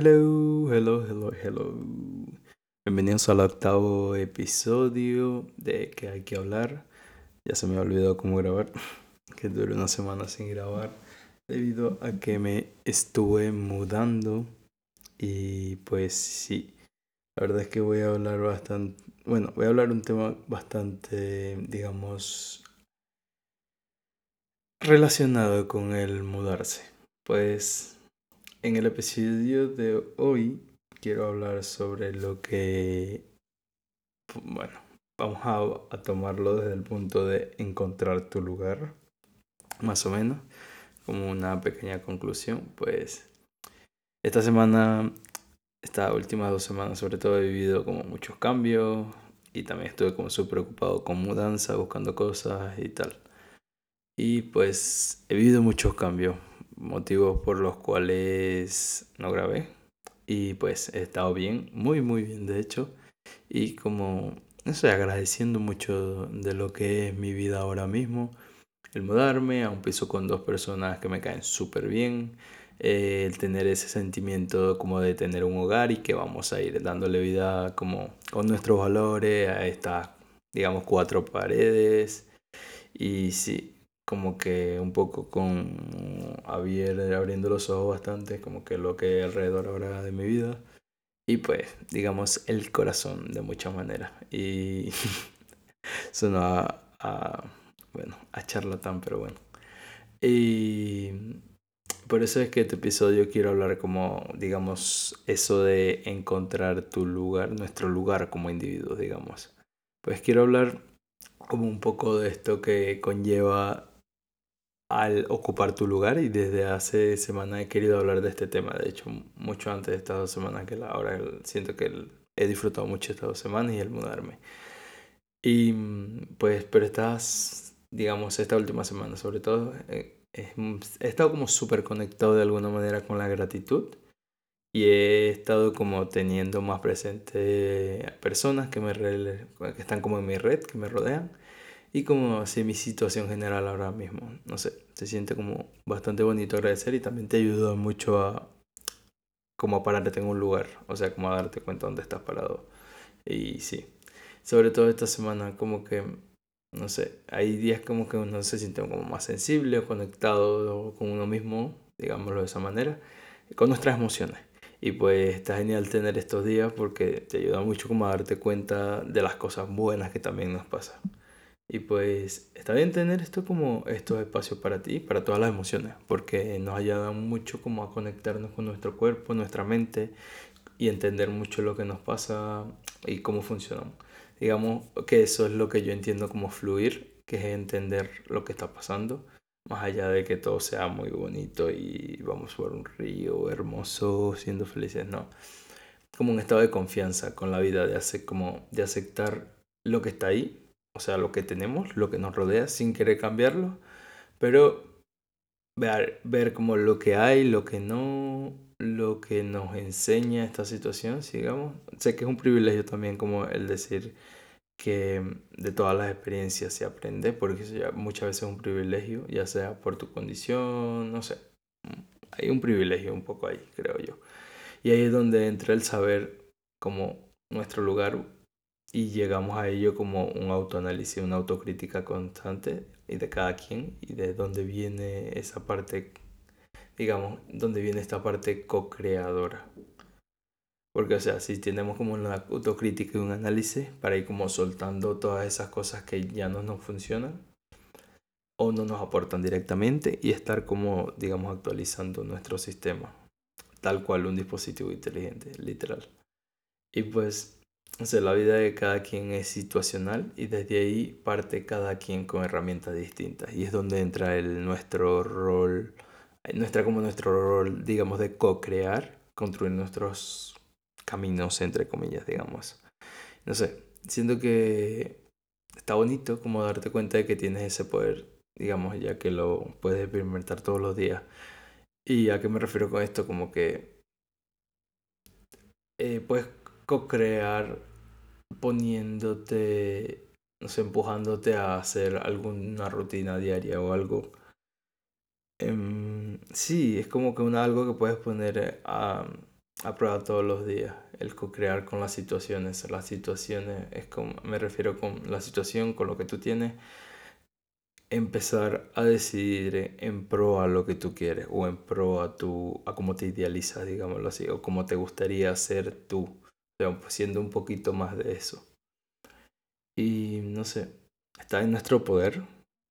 Hello, hello, hello, hello. Bienvenidos al octavo episodio de que hay que hablar. Ya se me olvidó cómo grabar, que duré una semana sin grabar debido a que me estuve mudando y pues sí, la verdad es que voy a hablar bastante, bueno, voy a hablar un tema bastante, digamos, relacionado con el mudarse. Pues en el episodio de hoy quiero hablar sobre lo que, bueno, vamos a, a, tomarlo desde el punto de encontrar tu lugar, más o menos, como una pequeña conclusión. Pues esta semana, estas últimas dos semanas sobre todo he vivido como muchos cambios y también estuve como súper preocupado con mudanza, buscando cosas y tal. Y pues he vivido muchos cambios, motivos por los cuales no grabé. Y pues he estado bien, muy, muy bien de hecho. Y como, no agradeciendo mucho de lo que es mi vida ahora mismo. El mudarme a un piso con dos personas que me caen súper bien. Eh, el tener ese sentimiento como de tener un hogar y que vamos a ir dándole vida como con nuestros valores a estas, digamos, cuatro paredes. Y sí, como que un poco con abriendo los ojos bastante, como que lo que alrededor ahora de mi vida. Y pues, digamos, el corazón de muchas maneras. Y suena a, a, bueno, a charlatán, pero bueno. Y por eso es que este episodio quiero hablar como, digamos, eso de encontrar tu lugar, nuestro lugar como individuos, digamos. Pues quiero hablar como un poco de esto que conlleva al ocupar tu lugar y desde hace semana he querido hablar de este tema, de hecho mucho antes de estas dos semanas que la, ahora siento que he disfrutado mucho estas dos semanas y el mudarme. Y pues, pero estas, digamos, esta última semana sobre todo, eh, he estado como súper conectado de alguna manera con la gratitud y he estado como teniendo más presente personas que, me, que están como en mi red, que me rodean y como así mi situación general ahora mismo. No sé, se siente como bastante bonito agradecer y también te ayuda mucho a como a pararte en un lugar, o sea, como a darte cuenta dónde estás parado. Y sí, sobre todo esta semana como que, no sé, hay días como que uno se siente como más sensible o conectado con uno mismo, digámoslo de esa manera, con nuestras emociones. Y pues está genial tener estos días porque te ayuda mucho como a darte cuenta de las cosas buenas que también nos pasan. Y pues está bien tener esto como estos espacios para ti, para todas las emociones, porque nos ayudan mucho como a conectarnos con nuestro cuerpo, nuestra mente y entender mucho lo que nos pasa y cómo funcionan. Digamos que eso es lo que yo entiendo como fluir, que es entender lo que está pasando, más allá de que todo sea muy bonito y vamos por un río hermoso, siendo felices, no. Como un estado de confianza con la vida, de, como, de aceptar lo que está ahí o sea, lo que tenemos, lo que nos rodea, sin querer cambiarlo, pero ver, ver como lo que hay, lo que no, lo que nos enseña esta situación, digamos. Sé que es un privilegio también como el decir que de todas las experiencias se aprende, porque eso ya muchas veces es un privilegio, ya sea por tu condición, no sé. Hay un privilegio un poco ahí, creo yo. Y ahí es donde entra el saber como nuestro lugar y llegamos a ello como un autoanálisis, una autocrítica constante y de cada quien y de dónde viene esa parte, digamos, dónde viene esta parte co-creadora. Porque, o sea, si tenemos como una autocrítica y un análisis para ir como soltando todas esas cosas que ya no nos funcionan o no nos aportan directamente y estar como, digamos, actualizando nuestro sistema, tal cual un dispositivo inteligente, literal. Y pues o la vida de cada quien es situacional y desde ahí parte cada quien con herramientas distintas. Y es donde entra el, nuestro rol, nuestra como nuestro rol, digamos, de co-crear, construir nuestros caminos, entre comillas, digamos. No sé, siento que está bonito como darte cuenta de que tienes ese poder, digamos, ya que lo puedes experimentar todos los días. ¿Y a qué me refiero con esto? Como que eh, puedes co-crear poniéndote, empujándote a hacer alguna rutina diaria o algo. Em, sí, es como que una, algo que puedes poner a, a prueba todos los días, el co-crear con las situaciones. Las situaciones, es como, me refiero con la situación, con lo que tú tienes, empezar a decidir en pro a lo que tú quieres o en pro a tu a cómo te idealizas, digámoslo así, o cómo te gustaría ser tú, siendo un poquito más de eso. Y no sé, está en nuestro poder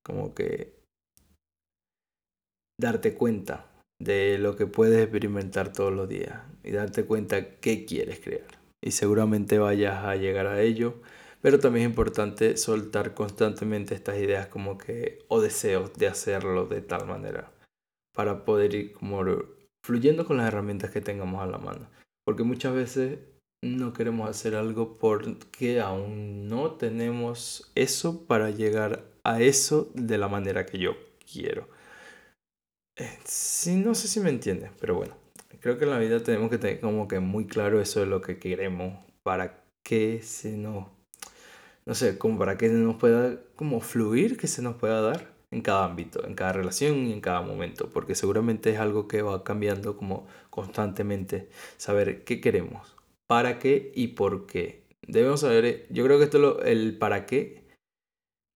como que darte cuenta de lo que puedes experimentar todos los días y darte cuenta qué quieres crear. Y seguramente vayas a llegar a ello pero también es importante soltar constantemente estas ideas como que o deseos de hacerlo de tal manera para poder ir como fluyendo con las herramientas que tengamos a la mano. Porque muchas veces no queremos hacer algo porque aún no tenemos eso para llegar a eso de la manera que yo quiero. Eh, sí, no sé si me entiendes, pero bueno, creo que en la vida tenemos que tener como que muy claro eso de lo que queremos, para qué se nos no sé, como para que nos pueda como fluir, que se nos pueda dar en cada ámbito, en cada relación y en cada momento, porque seguramente es algo que va cambiando como constantemente, saber qué queremos, para qué y por qué. Debemos saber, yo creo que esto lo, el para qué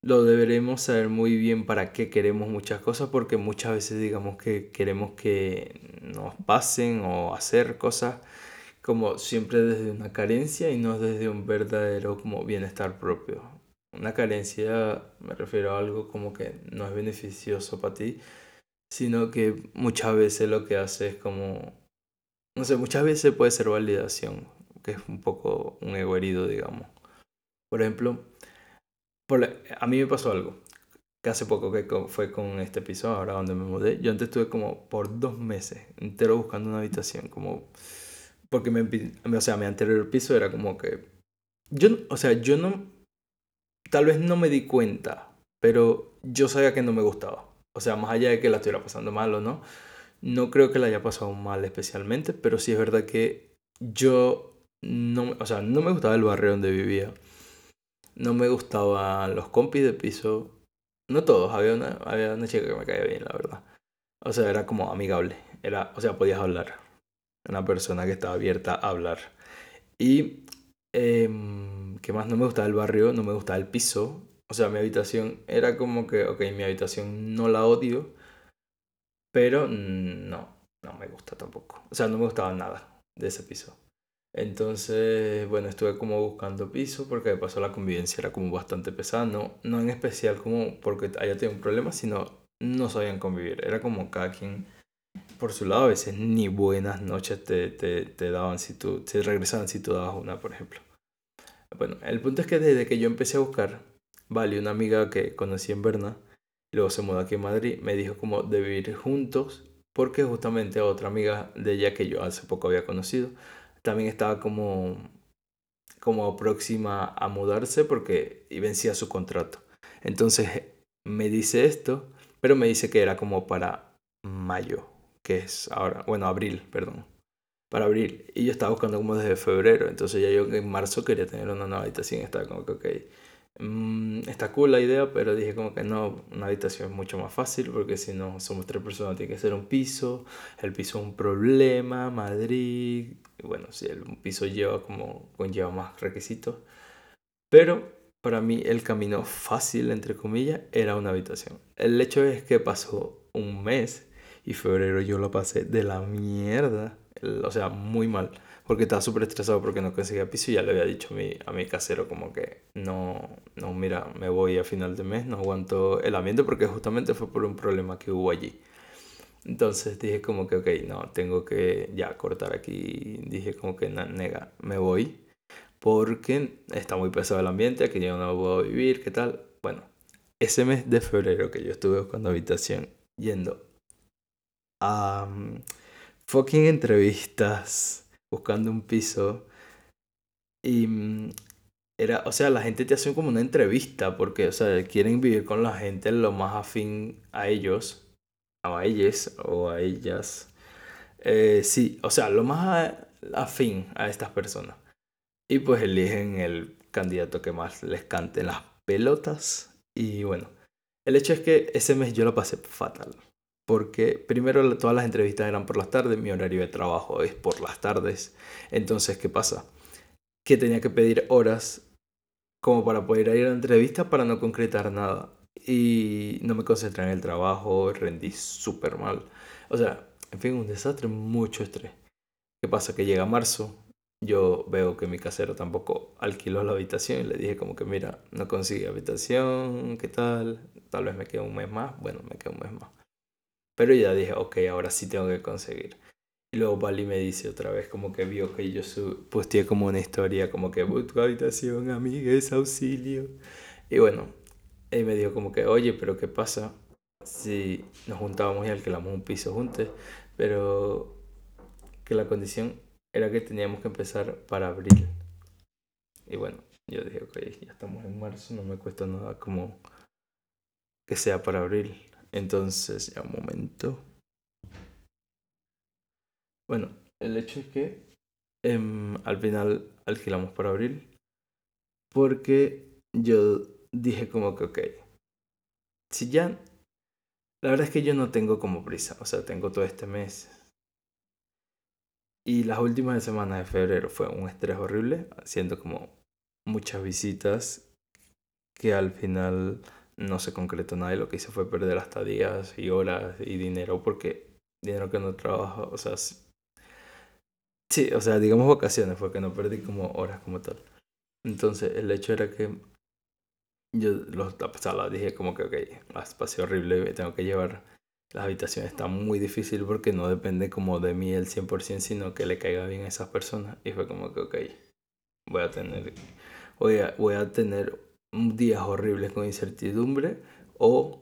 lo deberemos saber muy bien para qué queremos muchas cosas, porque muchas veces digamos que queremos que nos pasen o hacer cosas como siempre desde una carencia y no desde un verdadero como bienestar propio. Una carencia me refiero a algo como que no es beneficioso para ti, sino que muchas veces lo que hace es como, no sé, muchas veces puede ser validación, que es un poco un ego herido, digamos. Por ejemplo, a mí me pasó algo, que hace poco que fue con este piso, ahora donde me mudé, yo antes estuve como por dos meses entero buscando una habitación, como porque me, o sea, mi anterior piso era como que... Yo, o sea, yo no... Tal vez no me di cuenta, pero yo sabía que no me gustaba. O sea, más allá de que la estuviera pasando mal o no, no creo que la haya pasado mal especialmente, pero sí es verdad que yo no, o sea, no me gustaba el barrio donde vivía. No me gustaban los compis de piso. No todos, había una, había una chica que me caía bien, la verdad. O sea, era como amigable. Era, o sea, podías hablar una persona que estaba abierta a hablar. Y, eh, ¿qué más? No me gustaba el barrio, no me gustaba el piso. O sea, mi habitación era como que, ok, mi habitación no la odio, pero no, no me gusta tampoco. O sea, no me gustaba nada de ese piso. Entonces, bueno, estuve como buscando piso porque de paso la convivencia era como bastante pesada. No, en especial como porque haya tenido un problema, sino no sabían convivir. Era como cada quien por su lado, a veces ni buenas noches te, te, te daban si tú, te regresaban si tú dabas una, por ejemplo. Bueno, el punto es que desde que yo empecé a buscar, Vale, una amiga que conocí en Berna, luego se mudó aquí en Madrid, me dijo como de vivir juntos, porque justamente otra amiga de ella que yo hace poco había conocido, también estaba como, como próxima a mudarse porque vencía su contrato. Entonces me dice esto, pero me dice que era como para mayo, que es ahora, bueno, abril, perdón, para abril. Y yo estaba buscando como desde febrero, entonces ya yo en marzo quería tener una nueva habitación, estaba como que, ok, mmm, está cool la idea, pero dije como que no, una habitación es mucho más fácil, porque si no somos tres personas, tiene que ser un piso, el piso es un problema, Madrid, bueno, si el piso lleva como, conlleva más requisitos, pero para mí el camino fácil, entre comillas, era una habitación. El hecho es que pasó un mes y febrero yo lo pasé de la mierda. O sea, muy mal. Porque estaba súper estresado porque no conseguía piso y ya le había dicho a mi, a mi casero como que no, no, mira, me voy a final de mes, no aguanto el ambiente porque justamente fue por un problema que hubo allí. Entonces dije como que, ok, no, tengo que ya cortar aquí. Dije como que, nega, me voy porque está muy pesado el ambiente, aquí yo no puedo vivir, ¿qué tal? Bueno, ese mes de febrero que yo estuve buscando habitación yendo a fucking entrevistas buscando un piso. Y mm, era, o sea, la gente te hace como una entrevista porque, o sea, quieren vivir con la gente lo más afín a ellos, o a ellas, o a ellas. Eh, sí, o sea, lo más afín a estas personas. Y pues eligen el candidato que más les cante las pelotas. Y bueno, el hecho es que ese mes yo lo pasé fatal porque primero todas las entrevistas eran por las tardes, mi horario de trabajo es por las tardes. Entonces, ¿qué pasa? Que tenía que pedir horas como para poder ir a la entrevista para no concretar nada. Y no me concentré en el trabajo, rendí súper mal. O sea, en fin, un desastre, mucho estrés. ¿Qué pasa? Que llega marzo, yo veo que mi casero tampoco alquiló la habitación y le dije como que mira, no consigue habitación, ¿qué tal? Tal vez me quede un mes más, bueno, me queda un mes más. Pero ya dije, ok, ahora sí tengo que conseguir. Y luego Bali me dice otra vez como que vio que yo posteé como una historia como que tu habitación, amigues, auxilio. Y bueno, él me dijo como que, oye, pero ¿qué pasa si nos juntábamos y alquilamos un piso juntos? Pero que la condición era que teníamos que empezar para abril. Y bueno, yo dije, ok, ya estamos en marzo, no me cuesta nada como que sea para abril. Entonces, ya un momento. Bueno, el hecho es que em, al final alquilamos para abril. Porque yo dije como que, ok, si ya... La verdad es que yo no tengo como prisa, o sea, tengo todo este mes y las últimas semanas de febrero fue un estrés horrible, haciendo como muchas visitas que al final no se concretó nada y lo que hice fue perder hasta días y horas y dinero porque dinero que no trabajo, o sea, sí, o sea, digamos vacaciones fue que no perdí como horas como tal. Entonces el hecho era que yo los, la dije como que, ok, espacio horrible, tengo que llevar la habitación está muy difícil porque no depende como de mí el 100%, sino que le caiga bien a esas personas. Y fue como que, ok, voy a tener, voy a, voy a tener días horribles con incertidumbre o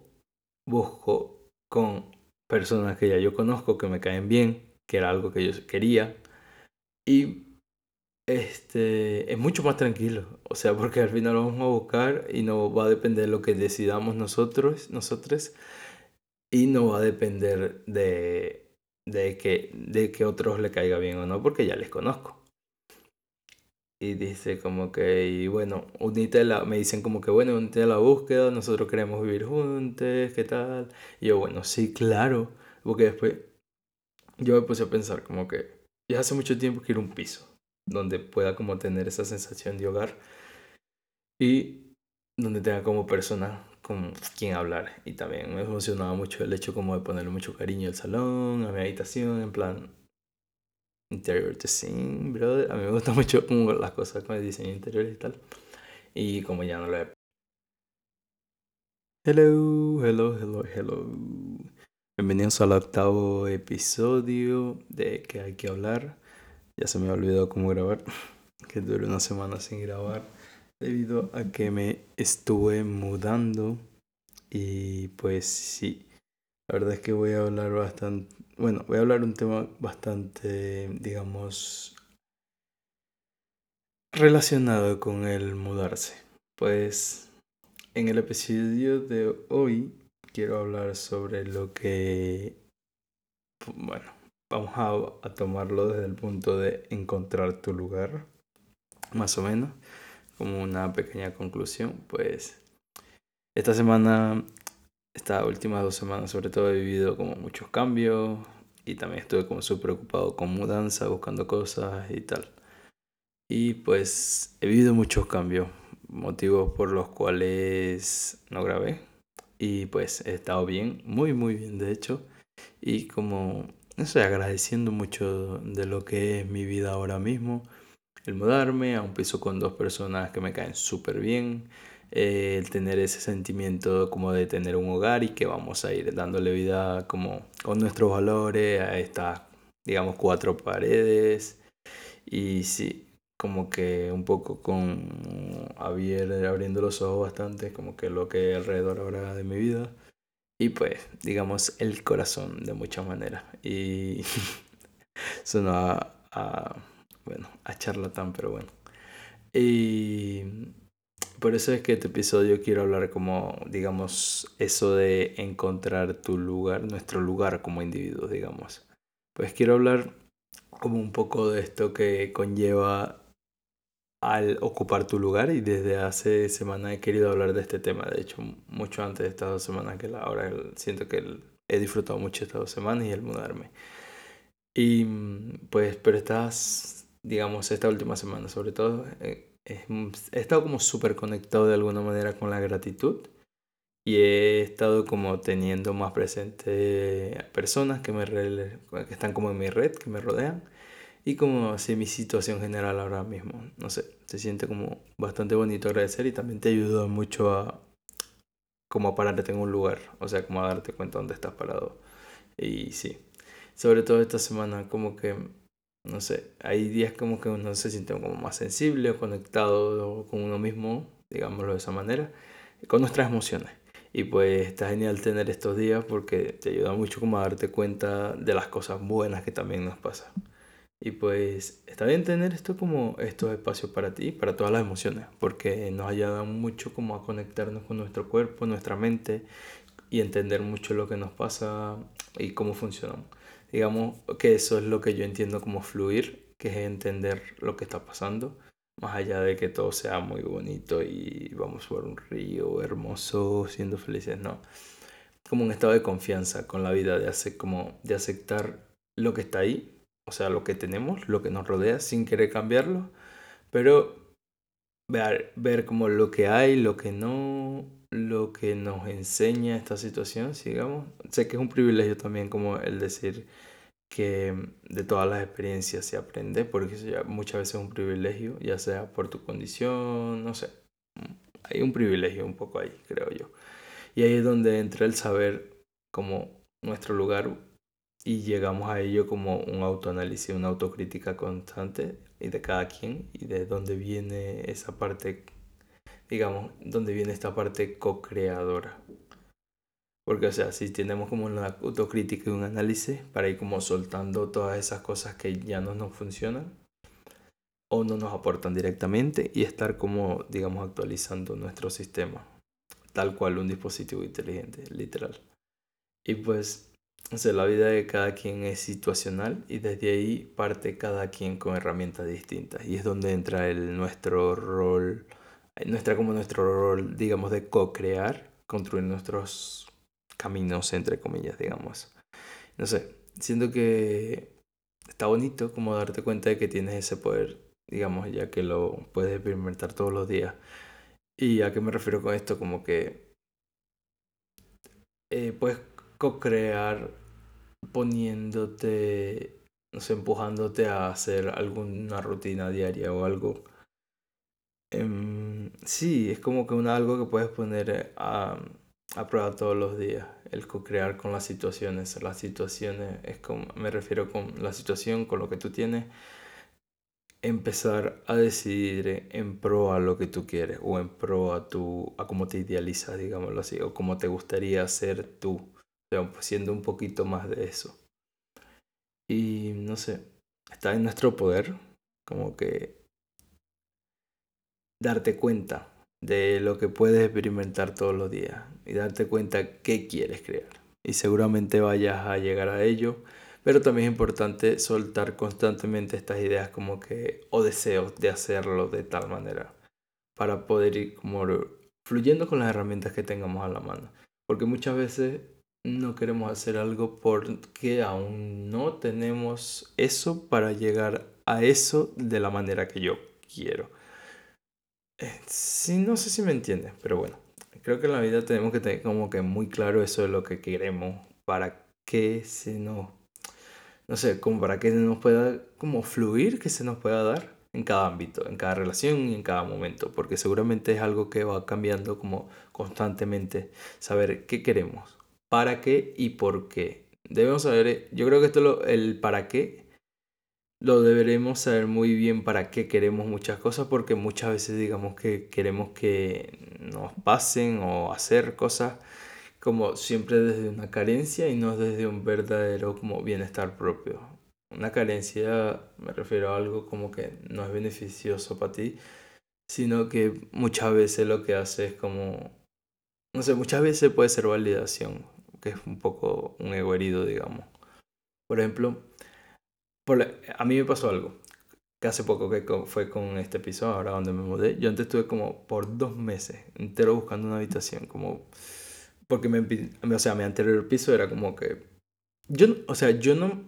busco con personas que ya yo conozco, que me caen bien, que era algo que yo quería. Y este es mucho más tranquilo. O sea, porque al final vamos a buscar y no va a depender de lo que decidamos nosotros, nosotros y no va a depender de, de, que, de que otros le caiga bien o no, porque ya les conozco. Y dice como que, y bueno, unite la, me dicen como que, bueno, unite a la búsqueda, nosotros queremos vivir juntos, ¿qué tal? Y yo, bueno, sí, claro, porque después yo me puse a pensar como que ya hace mucho tiempo quiero un piso donde pueda como tener esa sensación de hogar y donde tenga como persona con quien hablar. Y también me emocionaba mucho el hecho como de ponerle mucho cariño al salón, a mi habitación, en plan interior design, brother. A mí me gusta mucho las cosas con el diseño interior y tal. Y como ya no lo he... Hello, hello, hello, hello. Bienvenidos al octavo episodio de que hay que hablar. Ya se me ha olvidado cómo grabar, que duré una semana sin grabar debido a que me estuve mudando y pues sí, la verdad es que voy a hablar bastante, bueno, voy a hablar un tema bastante, digamos, relacionado con el mudarse. Pues en el episodio de hoy quiero hablar sobre lo que, bueno, vamos a, a tomarlo desde el punto de encontrar tu lugar, más o menos como una pequeña conclusión, pues esta semana, estas últimas dos semanas sobre todo he vivido como muchos cambios y también estuve como súper preocupado con mudanza, buscando cosas y tal. Y pues he vivido muchos cambios, motivos por los cuales no grabé. Y pues he estado bien, muy muy bien de hecho. Y como, estoy agradeciendo mucho de lo que es mi vida ahora mismo el mudarme a un piso con dos personas que me caen súper bien, eh, el tener ese sentimiento como de tener un hogar y que vamos a ir dándole vida como con nuestros valores a estas, digamos, cuatro paredes. Y sí, como que un poco con abriendo los ojos bastante, como que lo que alrededor ahora de mi vida. Y pues, digamos, el corazón de muchas maneras. Y suena a, a bueno, a charlatán, pero bueno. Y por eso es que este episodio quiero hablar como, digamos, eso de encontrar tu lugar, nuestro lugar como individuos, digamos. Pues quiero hablar como un poco de esto que conlleva al ocupar tu lugar y desde hace semanas he querido hablar de este tema, de hecho mucho antes de estas dos semanas que la, ahora siento que he disfrutado mucho estas dos semanas y el mudarme. Y pues, pero estas, digamos, esta última semana sobre todo, eh, he estado como súper conectado de alguna manera con la gratitud y he estado como teniendo más presente personas que, me que están como en mi red, que me rodean y como así mi situación general ahora mismo. No sé, se siente como bastante bonito agradecer y también te ayuda mucho a como a pararte en un lugar, o sea, como a darte cuenta dónde estás parado. Y sí, sobre todo esta semana como que, no sé, hay días como que uno se siente como más sensible o conectado con uno mismo, digámoslo de esa manera, con nuestras emociones. Y pues está genial tener estos días porque te ayuda mucho como a darte cuenta de las cosas buenas que también nos pasan. Y pues está bien tener esto como estos espacios para ti, para todas las emociones, porque nos ayuda mucho como a conectarnos con nuestro cuerpo, nuestra mente y entender mucho lo que nos pasa y cómo funcionan. Digamos que eso es lo que yo entiendo como fluir, que es entender lo que está pasando, más allá de que todo sea muy bonito y vamos por un río hermoso, siendo felices, no. Como un estado de confianza con la vida, de, hacer, como, de aceptar lo que está ahí o sea, lo que tenemos, lo que nos rodea, sin querer cambiarlo, pero ver, ver como lo que hay, lo que no, lo que nos enseña esta situación, digamos. Sé que es un privilegio también como el decir que de todas las experiencias se aprende, porque eso ya muchas veces es un privilegio, ya sea por tu condición, no sé. Hay un privilegio un poco ahí, creo yo. Y ahí es donde entra el saber como nuestro lugar y llegamos a ello como un autoanálisis, una autocrítica constante y de cada quien y de dónde viene esa parte, digamos, dónde viene esta parte co-creadora. Porque, o sea, si tenemos como una autocrítica y un análisis para ir como soltando todas esas cosas que ya no nos funcionan o no nos aportan directamente y estar como, digamos, actualizando nuestro sistema, tal cual un dispositivo inteligente, literal. Y pues o la vida de cada quien es situacional y desde ahí parte cada quien con herramientas distintas. Y es donde entra el, nuestro rol, nuestra como nuestro rol, digamos, de co-crear, construir nuestros caminos, entre comillas, digamos. No sé, siento que está bonito como darte cuenta de que tienes ese poder, digamos, ya que lo puedes experimentar todos los días. ¿Y a qué me refiero con esto? Como que eh, puedes co-crear poniéndote, no sé, empujándote a hacer alguna rutina diaria o algo. Em, sí, es como que una, algo que puedes poner a, a prueba todos los días, el co-crear con las situaciones. Las situaciones, es como, me refiero con la situación, con lo que tú tienes, empezar a decidir en pro a lo que tú quieres o en pro a tu a cómo te idealizas, digámoslo así, o cómo te gustaría ser tú siendo un poquito más de eso. Y no sé, está en nuestro poder como que darte cuenta de lo que puedes experimentar todos los días y darte cuenta qué quieres crear. Y seguramente vayas a llegar a ello, pero también es importante soltar constantemente estas ideas como que o deseos de hacerlo de tal manera para poder ir como fluyendo con las herramientas que tengamos a la mano. Porque muchas veces no queremos hacer algo porque aún no tenemos eso para llegar a eso de la manera que yo quiero. Eh, sí, no sé si me entiendes, pero bueno, creo que en la vida tenemos que tener como que muy claro eso de lo que queremos, para que se nos, no sé, como para que nos pueda como fluir, que se nos pueda dar en cada ámbito, en cada relación y en cada momento, porque seguramente es algo que va cambiando como constantemente, saber qué queremos para qué y por qué. Debemos saber, yo creo que esto lo, el para qué lo deberemos saber muy bien para qué queremos muchas cosas porque muchas veces digamos que queremos que nos pasen o hacer cosas como siempre desde una carencia y no desde un verdadero como bienestar propio. Una carencia me refiero a algo como que no es beneficioso para ti, sino que muchas veces lo que hace es como, no sé, muchas veces puede ser validación que es un poco un ego herido, digamos. Por ejemplo, a mí me pasó algo, que hace poco que fue con este piso, ahora donde me mudé. Yo antes estuve como por dos meses entero buscando una habitación, como porque me, o sea, mi anterior piso era como que, yo, o sea, yo no,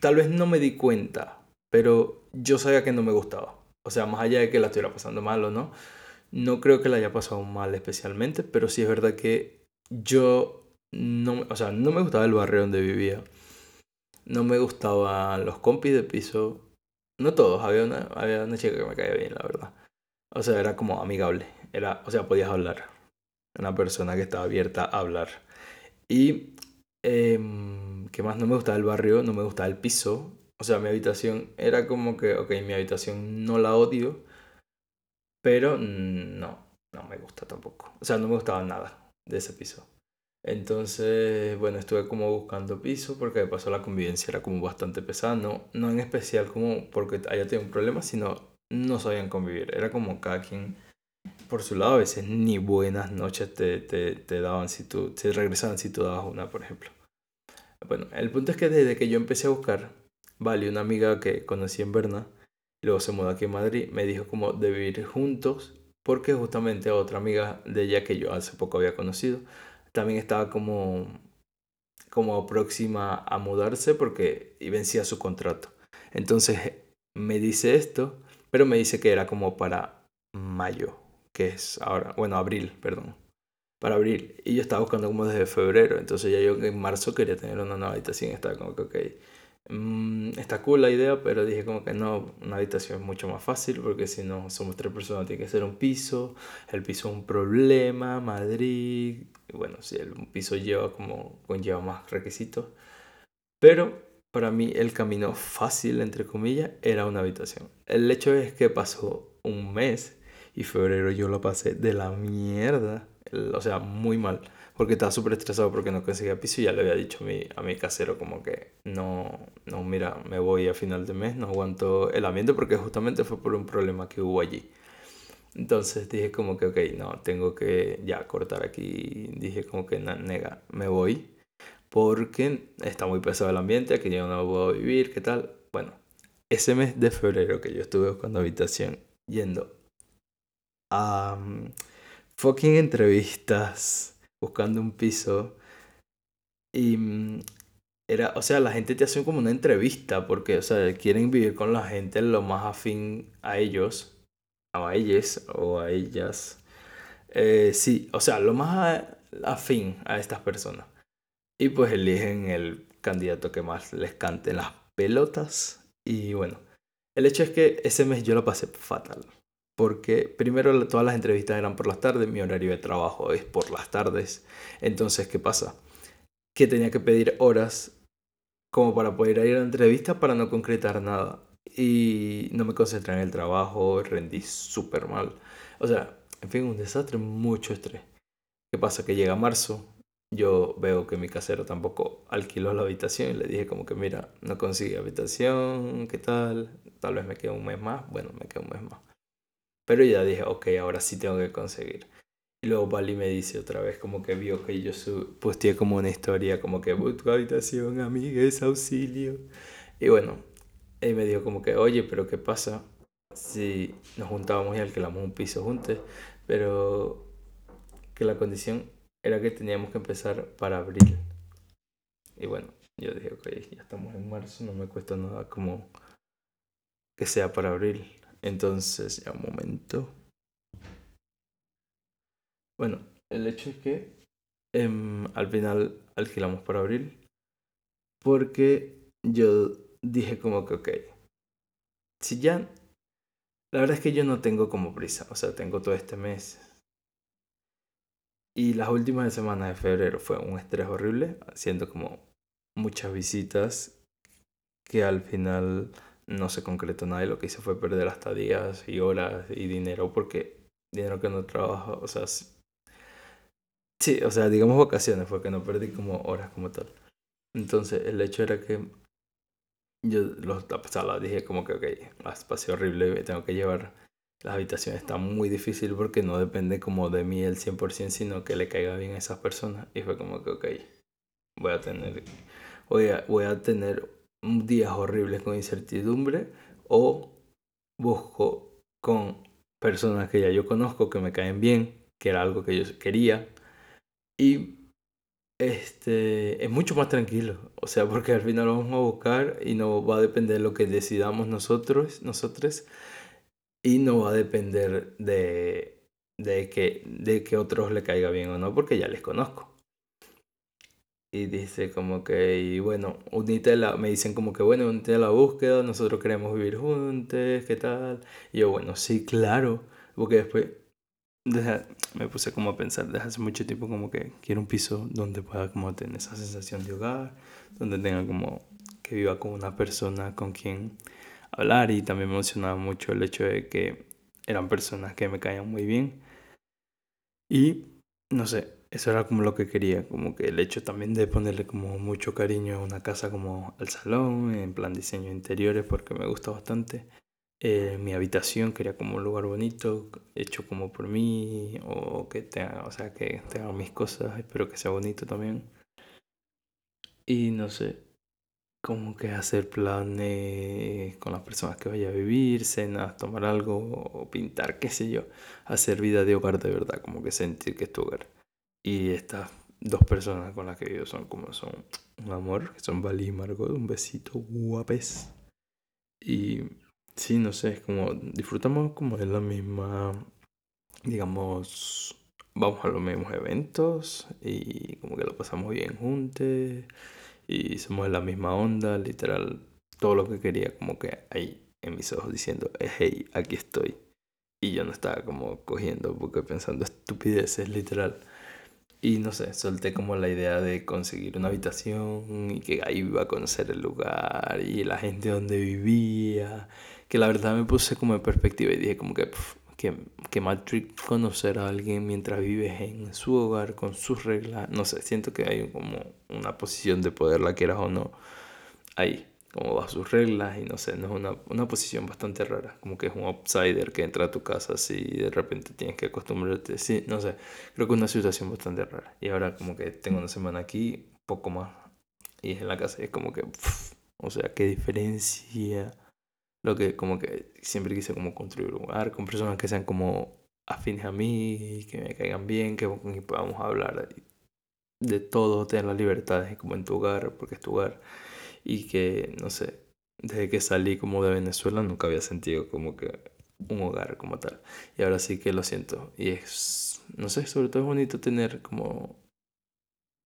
tal vez no me di cuenta, pero yo sabía que no me gustaba. O sea, más allá de que la estuviera pasando mal o no, no creo que la haya pasado mal especialmente, pero sí es verdad que yo no, o sea, no me gustaba el barrio donde vivía. No me gustaban los compis de piso. No todos, había una, había una chica que me caía bien, la verdad. O sea, era como amigable. Era, o sea, podías hablar. Una persona que estaba abierta a hablar. Y, eh, ¿qué más? No me gustaba el barrio, no me gustaba el piso. O sea, mi habitación era como que, ok, mi habitación no la odio, pero no, no me gusta tampoco. O sea, no me gustaba nada de ese piso. Entonces, bueno, estuve como buscando piso porque de paso la convivencia era como bastante pesada. No, en especial como porque haya tenido un problema, sino no sabían convivir. Era como cada quien por su lado. A veces ni buenas noches te, te, te daban si tú, te regresaban si tú dabas una, por ejemplo. Bueno, el punto es que desde que yo empecé a buscar, Vale, una amiga que conocí en Berna, luego se mudó aquí en Madrid, me dijo como de vivir juntos, porque justamente otra amiga de ella que yo hace poco había conocido, también estaba como, como próxima a mudarse porque vencía su contrato. Entonces me dice esto, pero me dice que era como para mayo, que es ahora, bueno, abril, perdón, para abril. Y yo estaba buscando como desde febrero, entonces ya yo en marzo quería tener una nueva habitación, estaba como que, ok Mm, está cool la idea, pero dije como que no, una habitación es mucho más fácil porque si no somos tres personas tiene que ser un piso, el piso es un problema, Madrid, bueno, si el piso lleva como conlleva más requisitos, pero para mí el camino fácil, entre comillas, era una habitación. El hecho es que pasó un mes y febrero yo lo pasé de la mierda, o sea, muy mal porque estaba súper estresado porque no conseguía piso y ya le había dicho a mi, a mi casero como que no, no, mira, me voy a final de mes, no aguanto el ambiente porque justamente fue por un problema que hubo allí. Entonces dije como que, ok, no, tengo que ya cortar aquí. Dije como que, nega, me voy porque está muy pesado el ambiente, aquí yo no puedo vivir, ¿qué tal? Bueno, ese mes de febrero que yo estuve buscando habitación yendo a um, fucking entrevistas buscando un piso. Y mm, era, o sea, la gente te hace como una entrevista porque, o sea, quieren vivir con la gente lo más afín a ellos, o a ellas, o a ellas. Eh, sí, o sea, lo más afín a estas personas. Y pues eligen el candidato que más les cante las pelotas. Y bueno, el hecho es que ese mes yo lo pasé fatal porque primero todas las entrevistas eran por las tardes, mi horario de trabajo es por las tardes. Entonces, ¿qué pasa? Que tenía que pedir horas como para poder ir a la entrevista para no concretar nada. Y no me concentré en el trabajo, rendí súper mal. O sea, en fin, un desastre, mucho estrés. ¿Qué pasa? Que llega marzo, yo veo que mi casero tampoco alquiló la habitación y le dije como que mira, no consigue habitación, ¿qué tal? Tal vez me quede un mes más. Bueno, me queda un mes más. Pero ya dije, ok, ahora sí tengo que conseguir. Y luego Bali me dice otra vez, como que vio que yo posteé como una historia, como que tu habitación, amigues, auxilio. Y bueno, él me dijo como que, oye, pero ¿qué pasa si nos juntábamos y alquilamos un piso juntos? Pero que la condición era que teníamos que empezar para abril. Y bueno, yo dije, ok, ya estamos en marzo, no me cuesta nada como que sea para abril. Entonces, ya un momento. Bueno, el hecho es que em, al final alquilamos para abril. Porque yo dije como que, ok, si ya... La verdad es que yo no tengo como prisa, o sea, tengo todo este mes. Y las últimas semanas de febrero fue un estrés horrible, haciendo como muchas visitas que al final no se concretó nada y lo que hice fue perder hasta días y horas y dinero porque dinero que no trabajo, o sea, sí, o sea, digamos vacaciones, fue que no perdí como horas como tal. Entonces, el hecho era que yo los, la dije como que, ok, espacio horrible, tengo que llevar las habitaciones, está muy difícil porque no depende como de mí el 100%, sino que le caiga bien a esas personas. Y fue como que, ok, voy a tener, voy a, voy a tener días horribles con incertidumbre o busco con personas que ya yo conozco, que me caen bien, que era algo que yo quería Y este, es mucho más tranquilo. O sea, porque al final lo vamos a buscar y no va a depender de lo que decidamos nosotros, nosotros y no va a depender de, de, que, de que otros le caiga bien o no, porque ya les conozco. Y dice como que, y bueno, unite la, me dicen como que, bueno, unite a la búsqueda, nosotros queremos vivir juntos, ¿qué tal? Y yo, bueno, sí, claro, porque después me puse como a pensar desde hace mucho tiempo como que quiero un piso donde pueda como tener esa sensación de hogar, donde tenga como que viva con una persona con quien hablar y también me emocionaba mucho el hecho de que eran personas que me caían muy bien y no sé, eso era como lo que quería, como que el hecho también de ponerle como mucho cariño a una casa como al salón, en plan diseño de interiores porque me gusta bastante eh, mi habitación quería como un lugar bonito, hecho como por mí, o que tenga, o sea, que tenga mis cosas, espero que sea bonito también. Y no sé, como que hacer planes con las personas que vaya a vivir, cenas, tomar algo, pintar, qué sé yo, hacer vida de hogar de verdad, como que sentir que es tu hogar. Y estas dos personas con las que vivo son como son un amor, que son Vali y Margot, un besito guapes. Y Sí, no sé, es como disfrutamos como de la misma, digamos, vamos a los mismos eventos y como que lo pasamos bien juntos y somos de la misma onda, literal, todo lo que quería como que ahí en mis ojos diciendo, hey, aquí estoy. Y yo no estaba como cogiendo porque pensando estupideces, literal. Y no sé, solté como la idea de conseguir una habitación y que ahí iba a conocer el lugar y la gente donde vivía que la verdad me puse como en perspectiva y dije como que, que, que mal conocer a alguien mientras vives en su hogar con sus reglas. No sé, siento que hay como una posición de poder, la quieras o no, ahí, como va sus reglas y no sé, no es una, una posición bastante rara, como que es un outsider que entra a tu casa así y de repente tienes que acostumbrarte, sí, no sé, creo que es una situación bastante rara. Y ahora como que tengo una semana aquí, poco más, y en la casa es como que, o sea, qué diferencia lo que como que siempre quise como construir un lugar con personas que sean como afines a mí, que me caigan bien, que, podamos hablar de todo, tener la libertad de como en tu hogar, porque es tu hogar, y que, no sé, desde que salí como de Venezuela nunca había sentido como que un hogar como tal, y ahora sí que lo siento, y es, no sé, sobre todo es bonito tener como,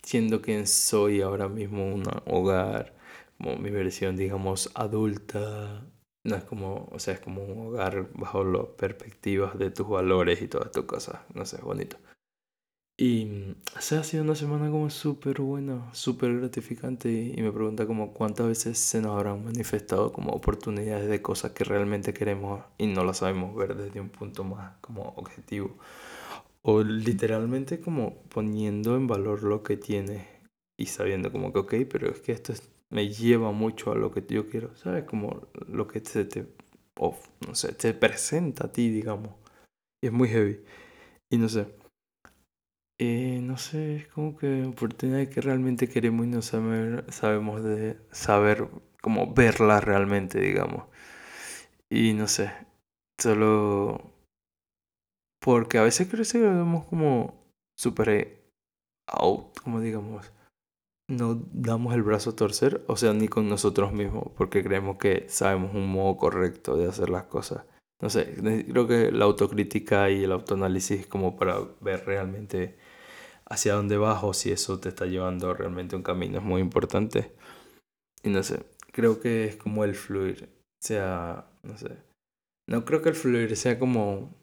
siendo quien soy ahora mismo, un hogar, como mi versión, digamos, adulta, no es como, o sea, es como un hogar bajo las perspectivas de tus valores y todas tus cosas. No sé, es bonito. Y o sea, ha sido una semana como súper buena, súper gratificante y me pregunta como cuántas veces se nos habrán manifestado como oportunidades de cosas que realmente queremos y no las sabemos ver desde un punto más como objetivo. O literalmente como poniendo en valor lo que tienes y sabiendo como que, ok, pero es que esto es me lleva mucho a lo que yo quiero, ¿sabes? Como lo que se te, no sé, te presenta a ti, digamos. Y es muy heavy. Y no sé. Eh, no sé, es como que oportunidades que realmente queremos y no saber, sabemos de saber como verlas realmente, digamos. Y no sé, solo porque a veces creo que vemos como super out, como digamos no damos el brazo a torcer, o sea, ni con nosotros mismos, porque creemos que sabemos un modo correcto de hacer las cosas. No sé, creo que la autocrítica y el autoanálisis como para ver realmente hacia dónde vas o si eso te está llevando realmente un camino es muy importante. Y no sé, creo que es como el fluir, sea, no sé. No creo que el fluir sea como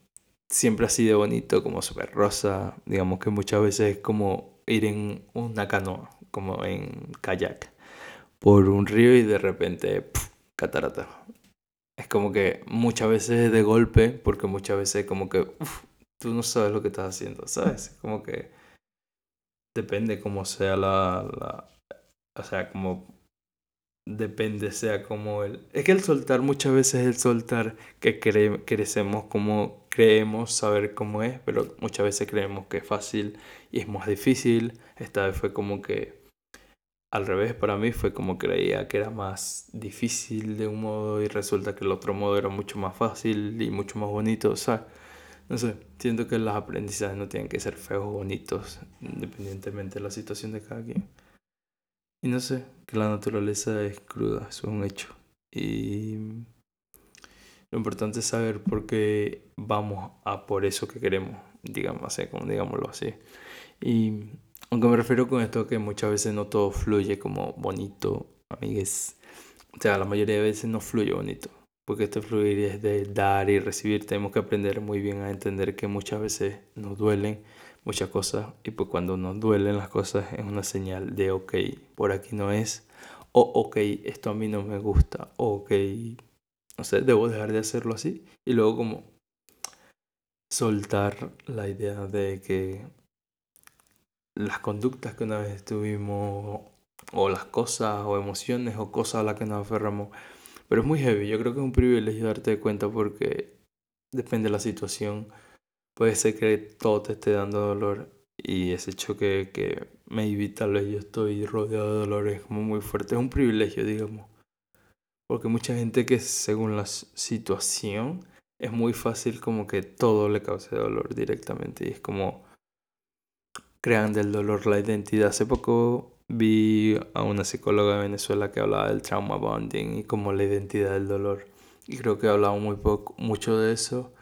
siempre así de bonito, como súper rosa. Digamos que muchas veces es como ir en una canoa como en kayak, por un río y de repente, catarata. Es como que muchas veces de golpe, porque muchas veces como que tú no sabes lo que estás haciendo, ¿sabes? Como que depende cómo sea la, la o sea, como depende sea como el... Es que el soltar muchas veces es el soltar que cre crecemos como creemos saber cómo es, pero muchas veces creemos que es fácil y es más difícil. Esta vez fue como que al revés, para mí fue como creía que era más difícil de un modo y resulta que el otro modo era mucho más fácil y mucho más bonito. O sea, No sé, siento que los aprendizajes no tienen que ser feos o bonitos, independientemente de la situación de cada quien. Y no sé, que la naturaleza es cruda, eso es un hecho. Y lo importante es saber por qué vamos a por eso que queremos, digamos así, como digámoslo así. Y aunque me refiero con esto que muchas veces no todo fluye como bonito, amigues. O sea, la mayoría de veces no fluye bonito. Porque este fluir es de dar y recibir. Tenemos que aprender muy bien a entender que muchas veces nos duelen muchas cosas. Y pues cuando nos duelen las cosas es una señal de, ok, por aquí no es. O, ok, esto a mí no me gusta. O, ok, no sé, debo dejar de hacerlo así. Y luego como soltar la idea de que las conductas que una vez tuvimos, o las cosas, o emociones, o cosas a las que nos aferramos. Pero es muy heavy, yo creo que es un privilegio darte cuenta porque depende de la situación. Puede ser que todo te esté dando dolor y ese choque que me tal vez yo estoy rodeado de dolor es como muy fuerte. Es un privilegio, digamos. Porque mucha gente que según la situación es muy fácil como que todo le cause dolor directamente y es como crean del dolor la identidad. Hace poco vi a una psicóloga de Venezuela que hablaba del trauma bonding y como la identidad del dolor. Y creo que hablaba muy poco, mucho de eso.